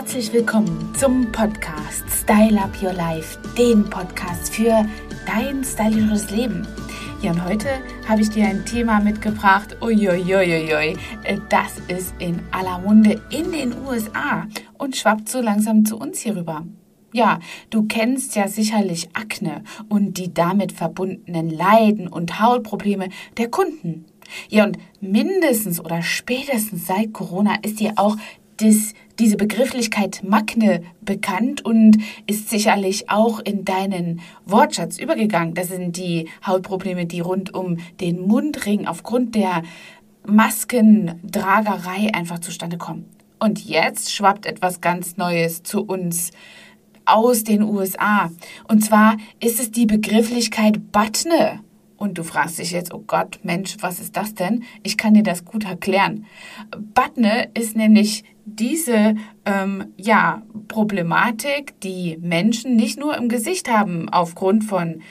herzlich willkommen zum Podcast Style Up Your Life, den Podcast für dein stylisches Leben. Ja, und heute habe ich dir ein Thema mitgebracht. Uiuiuiui, das ist in aller Munde in den USA und schwappt so langsam zu uns hierüber. Ja, du kennst ja sicherlich Akne und die damit verbundenen Leiden und Hautprobleme der Kunden. Ja, und mindestens oder spätestens seit Corona ist dir auch das, diese Begrifflichkeit Makne bekannt und ist sicherlich auch in deinen Wortschatz übergegangen. Das sind die Hautprobleme, die rund um den Mundring aufgrund der Maskentragerei einfach zustande kommen. Und jetzt schwappt etwas ganz Neues zu uns aus den USA. Und zwar ist es die Begrifflichkeit Batne. Und du fragst dich jetzt, oh Gott, Mensch, was ist das denn? Ich kann dir das gut erklären. Batne ist nämlich diese ähm, ja, Problematik, die Menschen nicht nur im Gesicht haben aufgrund von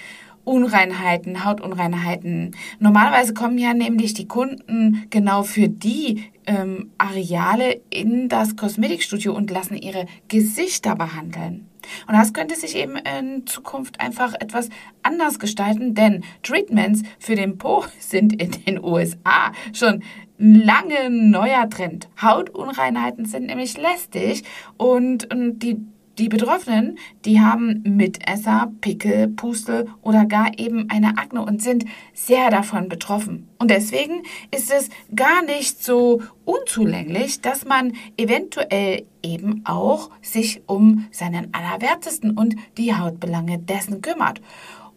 Unreinheiten, Hautunreinheiten. Normalerweise kommen ja nämlich die Kunden genau für die ähm, Areale in das Kosmetikstudio und lassen ihre Gesichter behandeln. Und das könnte sich eben in Zukunft einfach etwas anders gestalten, denn Treatments für den Po sind in den USA schon lange neuer Trend. Hautunreinheiten sind nämlich lästig und, und die die Betroffenen, die haben Mitesser, Pickel, Pustel oder gar eben eine Akne und sind sehr davon betroffen. Und deswegen ist es gar nicht so unzulänglich, dass man eventuell eben auch sich um seinen Allerwertesten und die Hautbelange dessen kümmert.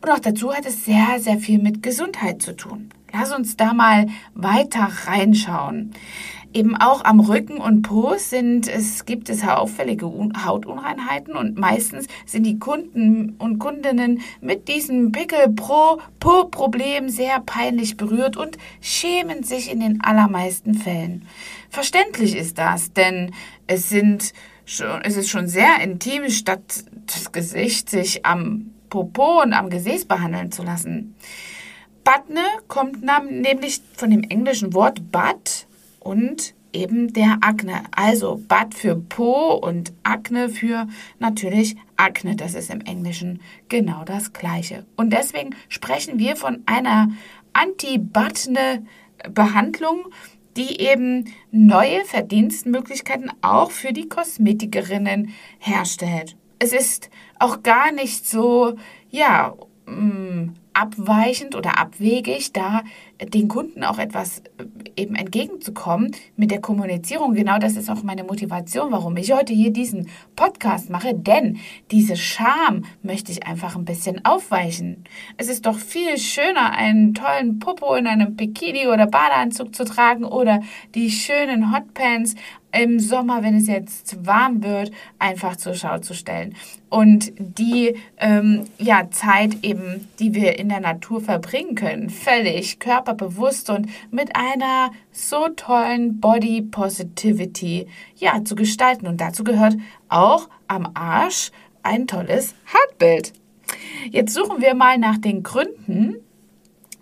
Und auch dazu hat es sehr, sehr viel mit Gesundheit zu tun. Lass uns da mal weiter reinschauen. Eben auch am Rücken und Po sind es, gibt es auffällige Hautunreinheiten und meistens sind die Kunden und Kundinnen mit diesem Pickel-Po-Problem sehr peinlich berührt und schämen sich in den allermeisten Fällen. Verständlich ist das, denn es sind schon, es ist schon sehr intim, statt das Gesicht sich am Popo und am Gesäß behandeln zu lassen. Batne kommt nämlich von dem englischen Wort Butt und eben der Akne. Also Bad für Po und Akne für natürlich Akne. Das ist im Englischen genau das gleiche. Und deswegen sprechen wir von einer Anti-Batne-Behandlung, die eben neue Verdienstmöglichkeiten auch für die Kosmetikerinnen herstellt. Es ist auch gar nicht so, ja, mm, abweichend oder abwegig, da den Kunden auch etwas äh, eben entgegenzukommen mit der Kommunizierung. Genau das ist auch meine Motivation, warum ich heute hier diesen Podcast mache, denn diese Scham möchte ich einfach ein bisschen aufweichen. Es ist doch viel schöner, einen tollen Popo in einem Bikini oder Badeanzug zu tragen oder die schönen Hotpants im Sommer, wenn es jetzt warm wird, einfach zur Schau zu stellen. Und die ähm, ja, Zeit eben, die wir in der Natur verbringen können, völlig körperbewusst und mit einer so tollen Body Positivity ja, zu gestalten. Und dazu gehört auch am Arsch ein tolles Hautbild. Jetzt suchen wir mal nach den Gründen,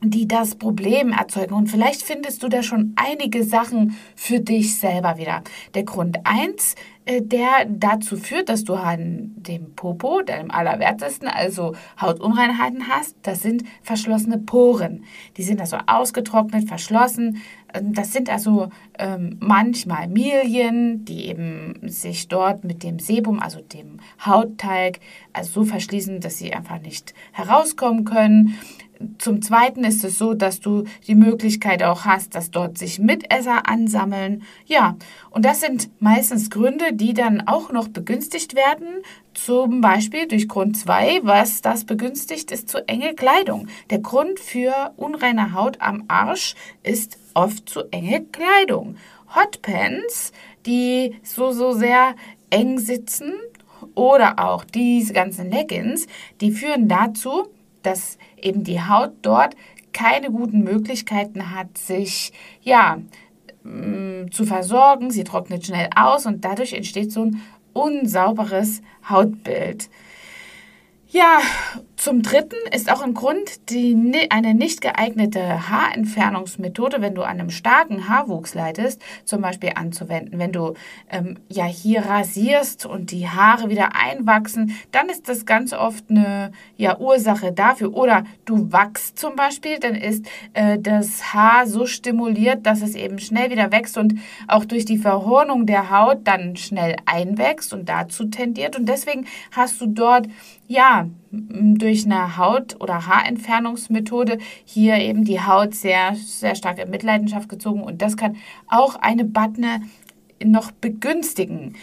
die das Problem erzeugen. Und vielleicht findest du da schon einige Sachen für dich selber wieder. Der Grund eins, äh, der dazu führt, dass du an dem Popo, deinem Allerwertesten, also Hautunreinheiten hast, das sind verschlossene Poren. Die sind also ausgetrocknet, verschlossen. Ähm, das sind also ähm, manchmal Milien, die eben sich dort mit dem Sebum, also dem Hautteig, also so verschließen, dass sie einfach nicht herauskommen können. Zum Zweiten ist es so, dass du die Möglichkeit auch hast, dass dort sich Mitesser ansammeln. Ja, und das sind meistens Gründe, die dann auch noch begünstigt werden. Zum Beispiel durch Grund 2, was das begünstigt, ist zu enge Kleidung. Der Grund für unreine Haut am Arsch ist oft zu enge Kleidung. Hotpants, die so, so sehr eng sitzen oder auch diese ganzen Leggings, die führen dazu, dass eben die Haut dort keine guten Möglichkeiten hat, sich ja mm, zu versorgen. Sie trocknet schnell aus und dadurch entsteht so ein unsauberes Hautbild. Ja, Zum Dritten ist auch ein Grund, die, eine nicht geeignete Haarentfernungsmethode, wenn du an einem starken Haarwuchs leidest, zum Beispiel anzuwenden. Wenn du ähm, ja hier rasierst und die Haare wieder einwachsen, dann ist das ganz oft eine ja, Ursache dafür. Oder du wachst zum Beispiel, dann ist äh, das Haar so stimuliert, dass es eben schnell wieder wächst und auch durch die Verhornung der Haut dann schnell einwächst und dazu tendiert. Und deswegen hast du dort ja, durch eine Haut- oder Haarentfernungsmethode hier eben die Haut sehr, sehr stark in Mitleidenschaft gezogen und das kann auch eine Batne noch begünstigen.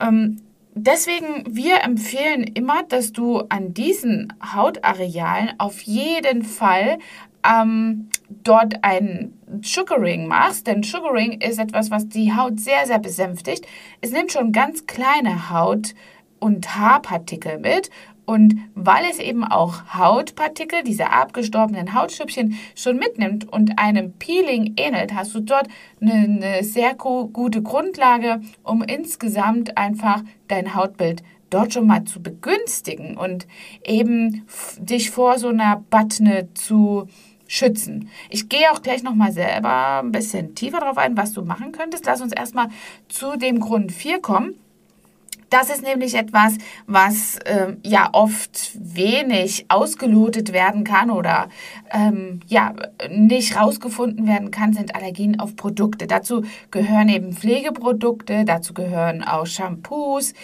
Ähm, deswegen, wir empfehlen immer, dass du an diesen Hautarealen auf jeden Fall ähm, dort ein Sugaring machst, denn Sugaring ist etwas, was die Haut sehr, sehr besänftigt. Es nimmt schon ganz kleine Haut- und Haarpartikel mit und weil es eben auch Hautpartikel, diese abgestorbenen Hautschüppchen, schon mitnimmt und einem Peeling ähnelt, hast du dort eine, eine sehr gute Grundlage, um insgesamt einfach dein Hautbild dort schon mal zu begünstigen und eben dich vor so einer Batne zu schützen. Ich gehe auch gleich nochmal selber ein bisschen tiefer darauf ein, was du machen könntest. Lass uns erstmal zu dem Grund 4 kommen. Das ist nämlich etwas, was ähm, ja oft wenig ausgelotet werden kann oder ähm, ja nicht rausgefunden werden kann, sind Allergien auf Produkte. Dazu gehören eben Pflegeprodukte, dazu gehören auch Shampoos.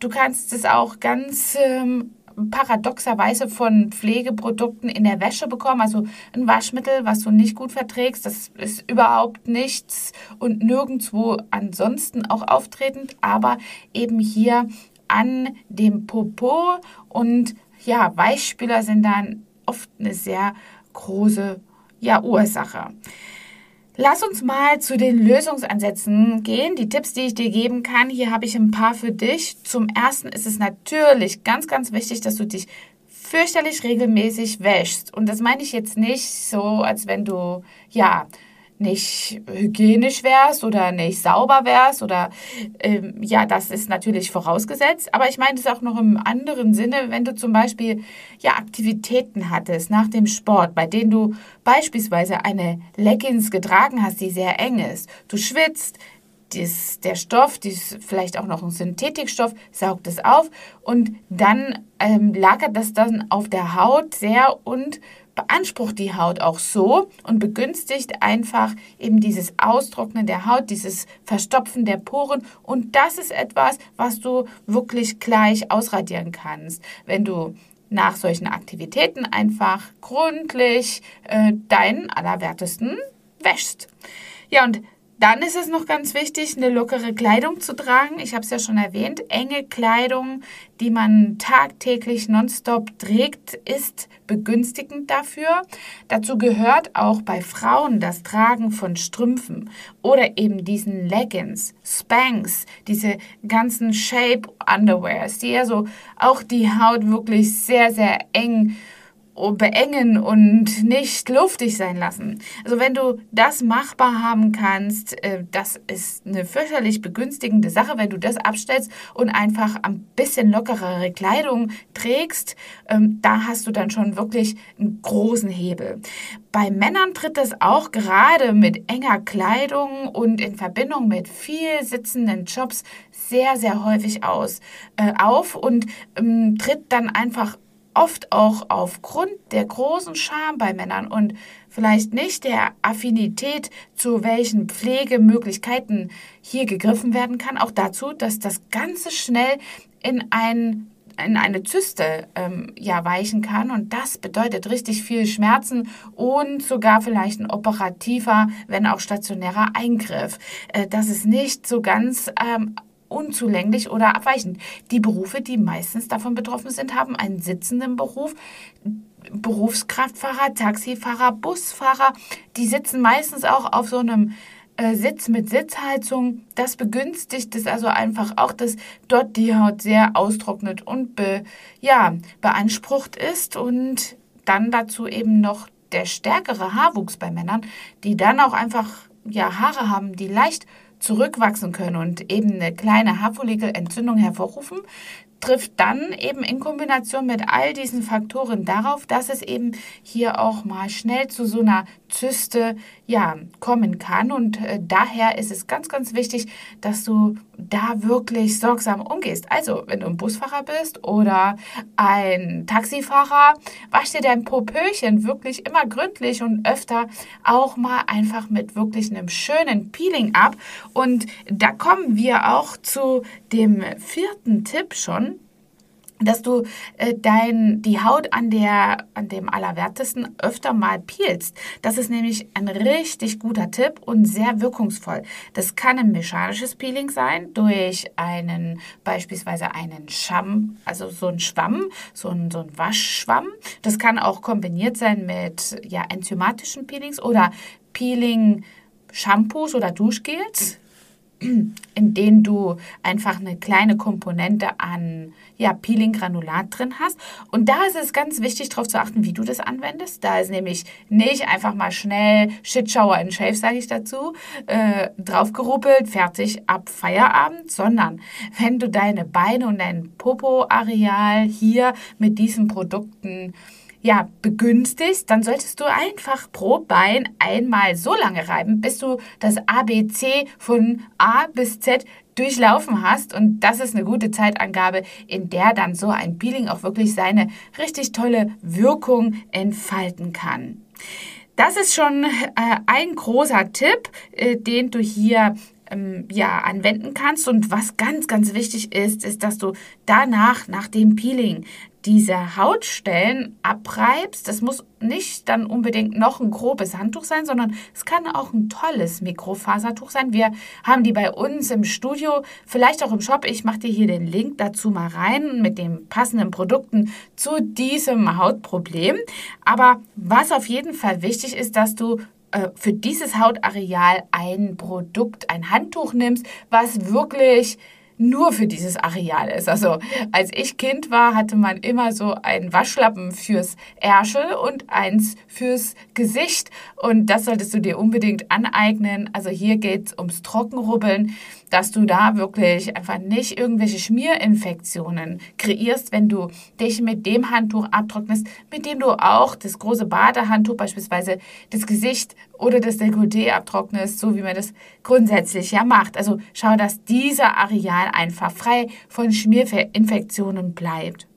Du kannst es auch ganz ähm, paradoxerweise von Pflegeprodukten in der Wäsche bekommen. Also ein Waschmittel, was du nicht gut verträgst, das ist überhaupt nichts und nirgendwo ansonsten auch auftretend, aber eben hier an dem Popo und ja, Weichspüler sind dann oft eine sehr große ja, Ursache. Lass uns mal zu den Lösungsansätzen gehen. Die Tipps, die ich dir geben kann, hier habe ich ein paar für dich. Zum ersten ist es natürlich ganz, ganz wichtig, dass du dich fürchterlich regelmäßig wäschst. Und das meine ich jetzt nicht so, als wenn du, ja, nicht hygienisch wärst oder nicht sauber wärst oder ähm, ja, das ist natürlich vorausgesetzt. Aber ich meine es auch noch im anderen Sinne, wenn du zum Beispiel ja Aktivitäten hattest nach dem Sport, bei denen du beispielsweise eine Leggings getragen hast, die sehr eng ist. Du schwitzt, dies, der Stoff, dies, vielleicht auch noch ein Synthetikstoff, saugt es auf und dann ähm, lagert das dann auf der Haut sehr und beansprucht die Haut auch so und begünstigt einfach eben dieses Austrocknen der Haut, dieses Verstopfen der Poren. Und das ist etwas, was du wirklich gleich ausradieren kannst, wenn du nach solchen Aktivitäten einfach gründlich äh, deinen Allerwertesten wäschst. Ja, und dann ist es noch ganz wichtig, eine lockere Kleidung zu tragen. Ich habe es ja schon erwähnt. Enge Kleidung, die man tagtäglich nonstop trägt, ist begünstigend dafür. Dazu gehört auch bei Frauen das Tragen von Strümpfen oder eben diesen Leggings, Spanks, diese ganzen Shape Underwears, die ja so auch die Haut wirklich sehr, sehr eng beengen und nicht luftig sein lassen. Also wenn du das machbar haben kannst, äh, das ist eine fürchterlich begünstigende Sache, wenn du das abstellst und einfach ein bisschen lockerere Kleidung trägst, ähm, da hast du dann schon wirklich einen großen Hebel. Bei Männern tritt das auch gerade mit enger Kleidung und in Verbindung mit viel sitzenden Jobs sehr, sehr häufig aus, äh, auf und ähm, tritt dann einfach oft auch aufgrund der großen Scham bei Männern und vielleicht nicht der Affinität, zu welchen Pflegemöglichkeiten hier gegriffen werden kann, auch dazu, dass das Ganze schnell in ein in eine Zyste ähm, ja weichen kann und das bedeutet richtig viel Schmerzen und sogar vielleicht ein operativer, wenn auch stationärer Eingriff. Äh, das ist nicht so ganz ähm, unzulänglich oder abweichend. Die Berufe, die meistens davon betroffen sind, haben einen sitzenden Beruf. Berufskraftfahrer, Taxifahrer, Busfahrer, die sitzen meistens auch auf so einem äh, Sitz mit Sitzheizung. Das begünstigt es also einfach auch, dass dort die Haut sehr austrocknet und be, ja, beansprucht ist und dann dazu eben noch der stärkere Haarwuchs bei Männern, die dann auch einfach ja, Haare haben, die leicht zurückwachsen können und eben eine kleine Haarfollikelentzündung hervorrufen, trifft dann eben in Kombination mit all diesen Faktoren darauf, dass es eben hier auch mal schnell zu so einer Zyste ja kommen kann. Und äh, daher ist es ganz ganz wichtig, dass du da wirklich sorgsam umgehst. Also, wenn du ein Busfahrer bist oder ein Taxifahrer, wasch dir dein Popöchen wirklich immer gründlich und öfter auch mal einfach mit wirklich einem schönen Peeling ab. Und da kommen wir auch zu dem vierten Tipp schon dass du äh, dein, die Haut an, der, an dem Allerwertesten öfter mal peelst. Das ist nämlich ein richtig guter Tipp und sehr wirkungsvoll. Das kann ein mechanisches Peeling sein durch einen, beispielsweise einen Schwamm, also so ein Schwamm, so ein, so ein Waschschwamm. Das kann auch kombiniert sein mit ja, enzymatischen Peelings oder Peeling Shampoos oder Duschgels in denen du einfach eine kleine Komponente an ja, Peeling-Granulat drin hast. Und da ist es ganz wichtig, darauf zu achten, wie du das anwendest. Da ist nämlich nicht einfach mal schnell Shit Shower in Shave, sage ich dazu, äh, draufgeruppelt, fertig, ab Feierabend, sondern wenn du deine Beine und dein Popo-Areal hier mit diesen Produkten ja, begünstigst, dann solltest du einfach pro Bein einmal so lange reiben, bis du das ABC von A bis Z durchlaufen hast. Und das ist eine gute Zeitangabe, in der dann so ein Peeling auch wirklich seine richtig tolle Wirkung entfalten kann. Das ist schon äh, ein großer Tipp, äh, den du hier ähm, ja, anwenden kannst. Und was ganz, ganz wichtig ist, ist, dass du danach, nach dem Peeling, diese Hautstellen abreibst. Das muss nicht dann unbedingt noch ein grobes Handtuch sein, sondern es kann auch ein tolles Mikrofasertuch sein. Wir haben die bei uns im Studio, vielleicht auch im Shop. Ich mache dir hier den Link dazu mal rein mit den passenden Produkten zu diesem Hautproblem. Aber was auf jeden Fall wichtig ist, dass du äh, für dieses Hautareal ein Produkt, ein Handtuch nimmst, was wirklich nur für dieses Areal ist. Also als ich Kind war, hatte man immer so einen Waschlappen fürs Ärschel und eins fürs Gesicht. Und das solltest du dir unbedingt aneignen. Also hier geht es ums Trockenrubbeln, dass du da wirklich einfach nicht irgendwelche Schmierinfektionen kreierst, wenn du dich mit dem Handtuch abtrocknest, mit dem du auch das große Badehandtuch beispielsweise das Gesicht oder das Dekolleté abtrocknest, so wie man das grundsätzlich ja macht. Also schau, dass dieser Areal einfach frei von Schmierinfektionen bleibt.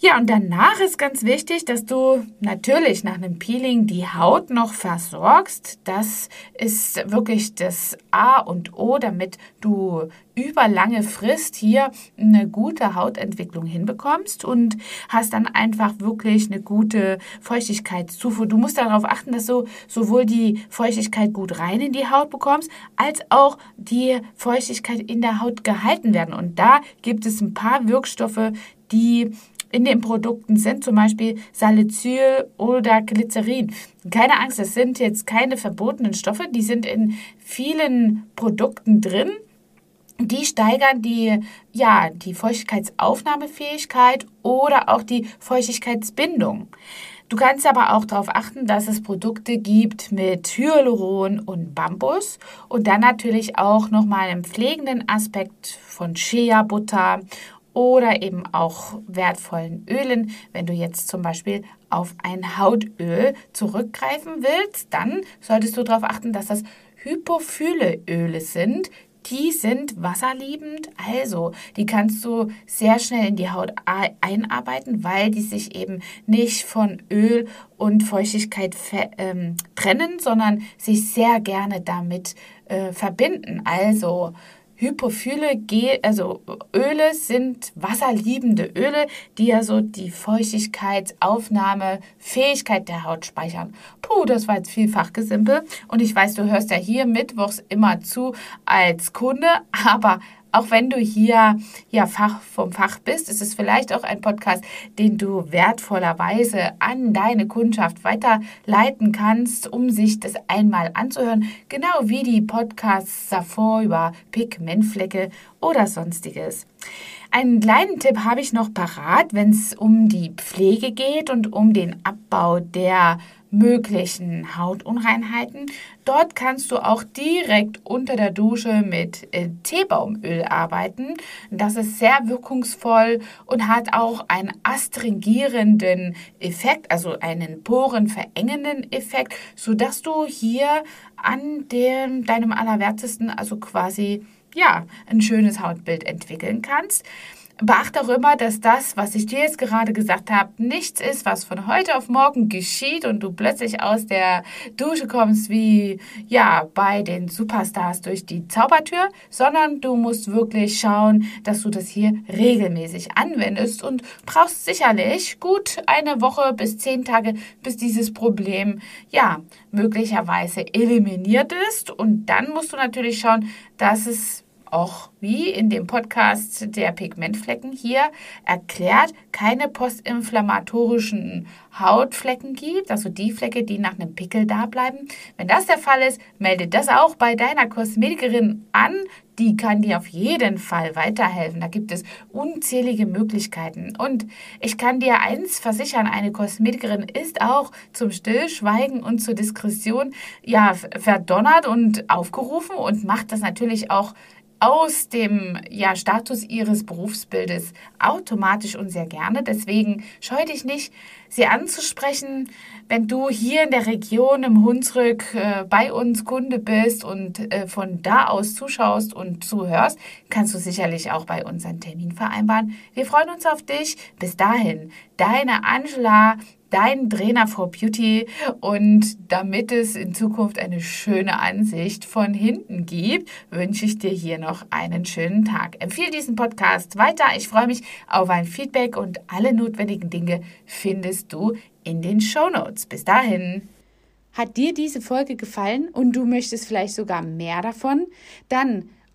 Ja, und danach ist ganz wichtig, dass du natürlich nach einem Peeling die Haut noch versorgst. Das ist wirklich das A und O, damit du über lange Frist hier eine gute Hautentwicklung hinbekommst und hast dann einfach wirklich eine gute Feuchtigkeitszufuhr. Du musst darauf achten, dass du sowohl die Feuchtigkeit gut rein in die Haut bekommst, als auch die Feuchtigkeit in der Haut gehalten werden. Und da gibt es ein paar Wirkstoffe, die in den Produkten sind, zum Beispiel Salicyl oder Glycerin. Keine Angst, das sind jetzt keine verbotenen Stoffe, die sind in vielen Produkten drin. Die steigern die, ja, die Feuchtigkeitsaufnahmefähigkeit oder auch die Feuchtigkeitsbindung. Du kannst aber auch darauf achten, dass es Produkte gibt mit Hyaluron und Bambus und dann natürlich auch nochmal einen pflegenden Aspekt von Shea-Butter oder eben auch wertvollen Ölen. Wenn du jetzt zum Beispiel auf ein Hautöl zurückgreifen willst, dann solltest du darauf achten, dass das hypophile Öle sind. Die sind wasserliebend, also die kannst du sehr schnell in die Haut einarbeiten, weil die sich eben nicht von Öl und Feuchtigkeit ähm, trennen, sondern sich sehr gerne damit äh, verbinden. Also Hypophile, also Öle sind wasserliebende Öle, die ja so die Feuchtigkeitsaufnahme, Fähigkeit der Haut speichern. Puh, das war jetzt vielfach gesimpelt. Und ich weiß, du hörst ja hier mittwochs immer zu als Kunde, aber auch wenn du hier ja Fach vom Fach bist, ist es vielleicht auch ein Podcast, den du wertvollerweise an deine Kundschaft weiterleiten kannst, um sich das einmal anzuhören, genau wie die Podcasts davor über Pigmentflecke oder sonstiges. Einen kleinen Tipp habe ich noch parat, wenn es um die Pflege geht und um den Abbau der möglichen Hautunreinheiten. Dort kannst du auch direkt unter der Dusche mit äh, Teebaumöl arbeiten. Das ist sehr wirkungsvoll und hat auch einen astringierenden Effekt, also einen porenverengenden Effekt, sodass du hier an dem, deinem Allerwertesten, also quasi ja, ein schönes Hautbild entwickeln kannst. Beachte auch immer, dass das, was ich dir jetzt gerade gesagt habe, nichts ist, was von heute auf morgen geschieht und du plötzlich aus der Dusche kommst wie, ja, bei den Superstars durch die Zaubertür, sondern du musst wirklich schauen, dass du das hier regelmäßig anwendest und brauchst sicherlich gut eine Woche bis zehn Tage, bis dieses Problem, ja, möglicherweise eliminiert ist. Und dann musst du natürlich schauen, dass es auch wie in dem Podcast der Pigmentflecken hier erklärt, keine postinflammatorischen Hautflecken gibt, also die Flecke, die nach einem Pickel da bleiben. Wenn das der Fall ist, melde das auch bei deiner Kosmetikerin an. Die kann dir auf jeden Fall weiterhelfen. Da gibt es unzählige Möglichkeiten. Und ich kann dir eins versichern, eine Kosmetikerin ist auch zum Stillschweigen und zur Diskretion ja verdonnert und aufgerufen und macht das natürlich auch aus dem ja, Status ihres Berufsbildes automatisch und sehr gerne. Deswegen scheu dich nicht, sie anzusprechen. Wenn du hier in der Region im Hunsrück äh, bei uns Kunde bist und äh, von da aus zuschaust und zuhörst, kannst du sicherlich auch bei uns einen Termin vereinbaren. Wir freuen uns auf dich. Bis dahin, deine Angela dein Trainer for Beauty und damit es in Zukunft eine schöne Ansicht von hinten gibt, wünsche ich dir hier noch einen schönen Tag. Empfehle diesen Podcast weiter. Ich freue mich auf ein Feedback und alle notwendigen Dinge findest du in den Show Notes. Bis dahin. Hat dir diese Folge gefallen und du möchtest vielleicht sogar mehr davon? Dann